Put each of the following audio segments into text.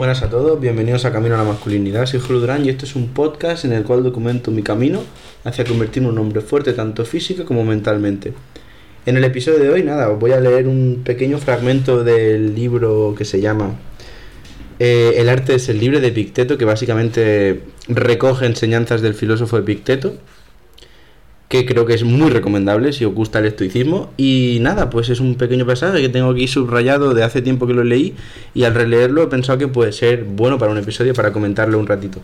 Buenas a todos, bienvenidos a Camino a la Masculinidad. Soy Julio Durán y este es un podcast en el cual documento mi camino hacia convertirme en un hombre fuerte tanto física como mentalmente. En el episodio de hoy, nada, os voy a leer un pequeño fragmento del libro que se llama eh, El arte es el libre de Picteto, que básicamente recoge enseñanzas del filósofo de Picteto que creo que es muy recomendable si os gusta el estoicismo. Y nada, pues es un pequeño pasaje que tengo aquí subrayado de hace tiempo que lo leí y al releerlo he pensado que puede ser bueno para un episodio para comentarlo un ratito.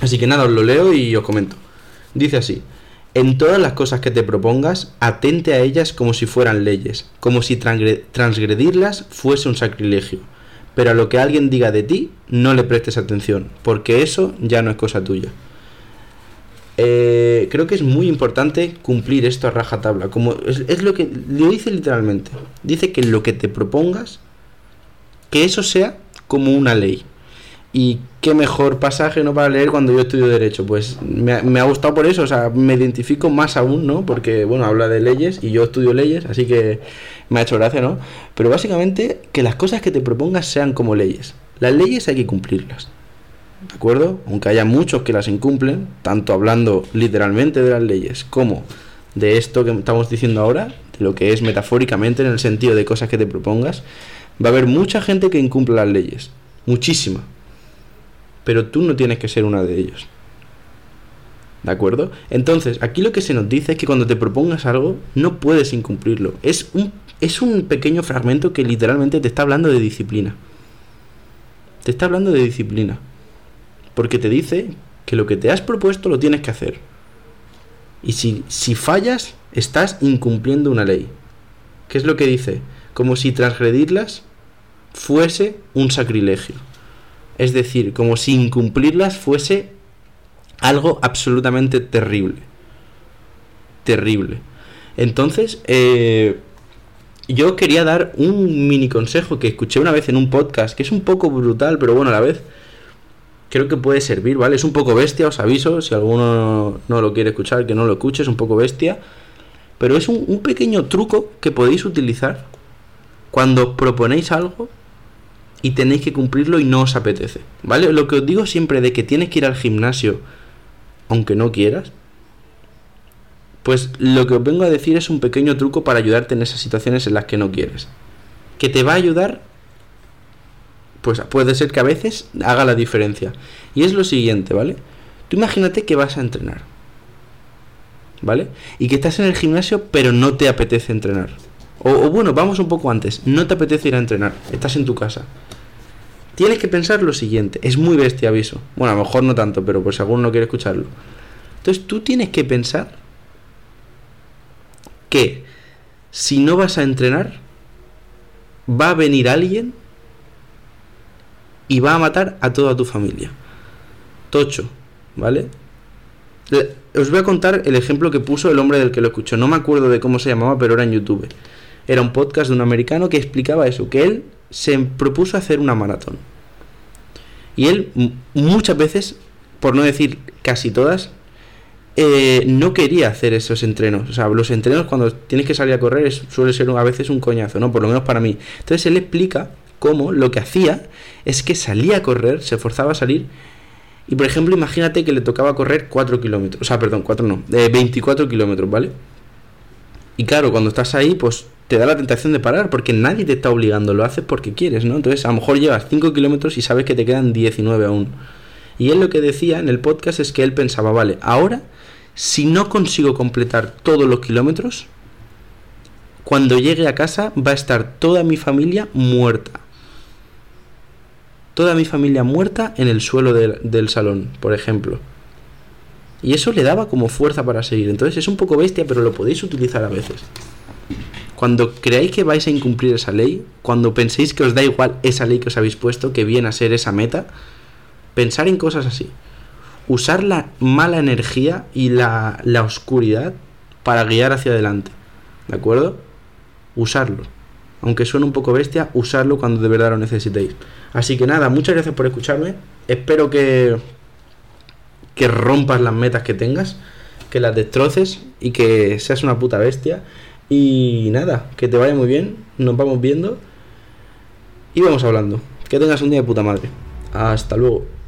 Así que nada, os lo leo y os comento. Dice así. En todas las cosas que te propongas, atente a ellas como si fueran leyes, como si transgredirlas fuese un sacrilegio. Pero a lo que alguien diga de ti, no le prestes atención, porque eso ya no es cosa tuya. Eh, creo que es muy importante cumplir esto a rajatabla. Como es, lo que lo dice literalmente. Dice que lo que te propongas, que eso sea como una ley. Y qué mejor pasaje no para leer cuando yo estudio derecho. Pues me, me, ha gustado por eso, o sea, me identifico más aún, ¿no? Porque, bueno, habla de leyes y yo estudio leyes, así que me ha hecho gracia, ¿no? Pero básicamente que las cosas que te propongas sean como leyes. Las leyes hay que cumplirlas. ¿De acuerdo? Aunque haya muchos que las incumplen, tanto hablando literalmente de las leyes como de esto que estamos diciendo ahora, de lo que es metafóricamente en el sentido de cosas que te propongas, va a haber mucha gente que incumple las leyes, muchísima. Pero tú no tienes que ser una de ellos. ¿De acuerdo? Entonces, aquí lo que se nos dice es que cuando te propongas algo, no puedes incumplirlo. Es un, es un pequeño fragmento que literalmente te está hablando de disciplina. Te está hablando de disciplina porque te dice que lo que te has propuesto lo tienes que hacer. Y si, si fallas, estás incumpliendo una ley. ¿Qué es lo que dice? Como si transgredirlas fuese un sacrilegio. Es decir, como si incumplirlas fuese algo absolutamente terrible. Terrible. Entonces, eh, yo quería dar un mini consejo que escuché una vez en un podcast, que es un poco brutal, pero bueno, a la vez creo que puede servir, ¿vale? Es un poco bestia, os aviso, si alguno no lo quiere escuchar, que no lo escuche, es un poco bestia. Pero es un, pequeño truco que podéis utilizar cuando proponéis algo y tenéis que cumplirlo y no os apetece, ¿vale? Lo que os digo siempre de que tienes que ir al gimnasio aunque no quieras, pues lo que os vengo a decir es un pequeño truco para ayudarte en esas situaciones en las que no quieres. Que te va a ayudar pues puede ser que a veces haga la diferencia. Y es lo siguiente, ¿vale? Tú imagínate que vas a entrenar, ¿vale? Y que estás en el gimnasio pero no te apetece entrenar. O, bueno, vamos un poco antes, no te apetece ir a entrenar, estás en tu casa. Tienes que pensar lo siguiente, es muy bestia aviso. Bueno, a lo mejor no tanto, pero pues alguno no quiere escucharlo. Entonces tú tienes que pensar que si no vas a entrenar, va a venir alguien y va a matar a toda tu familia. Tocho, ¿vale? Os voy a contar el ejemplo que puso el hombre del que lo escuchó. No me acuerdo de cómo se llamaba, pero era en YouTube. Era un podcast de un americano que explicaba eso, que él se propuso hacer una maratón. Y él muchas veces, por no decir casi todas, eh, no quería hacer esos entrenos. O sea, los entrenos cuando tienes que salir a correr suele ser a veces un coñazo, ¿no? Por lo menos para mí. Entonces él explica cómo lo que hacía es que salía a correr, se forzaba a salir. Y por ejemplo, imagínate que le tocaba correr 4 kilómetros, o sea, perdón, 4 no, eh, 24 kilómetros, ¿vale? Y claro, cuando estás ahí, pues te da la tentación de parar, porque nadie te está obligando, lo haces porque quieres, ¿no? Entonces, a lo mejor llevas 5 kilómetros y sabes que te quedan 19 aún. Y él lo que decía en el podcast es que él pensaba, vale, ahora, si no consigo completar todos los kilómetros, cuando llegue a casa va a estar toda mi familia muerta toda mi familia muerta en el suelo del salón, por ejemplo. Y eso le daba como fuerza para seguir. Entonces es un poco bestia, pero lo podéis utilizar a veces. Cuando creáis que vais a incumplir esa ley, cuando penséis que os da igual esa ley que os habéis puesto, que viene a ser esa meta, pensar en cosas así. Usar la mala energía y la, la oscuridad para guiar hacia adelante. ¿De acuerdo? Usarlo aunque suene un poco bestia, usarlo cuando de verdad lo necesitéis. Así que nada, muchas gracias por escucharme. Espero que, que rompas las metas que tengas, que las destroces y que seas una puta bestia. Y nada, que te vaya muy bien, nos vamos viendo y vamos hablando. Que tengas un día de puta madre. Hasta luego.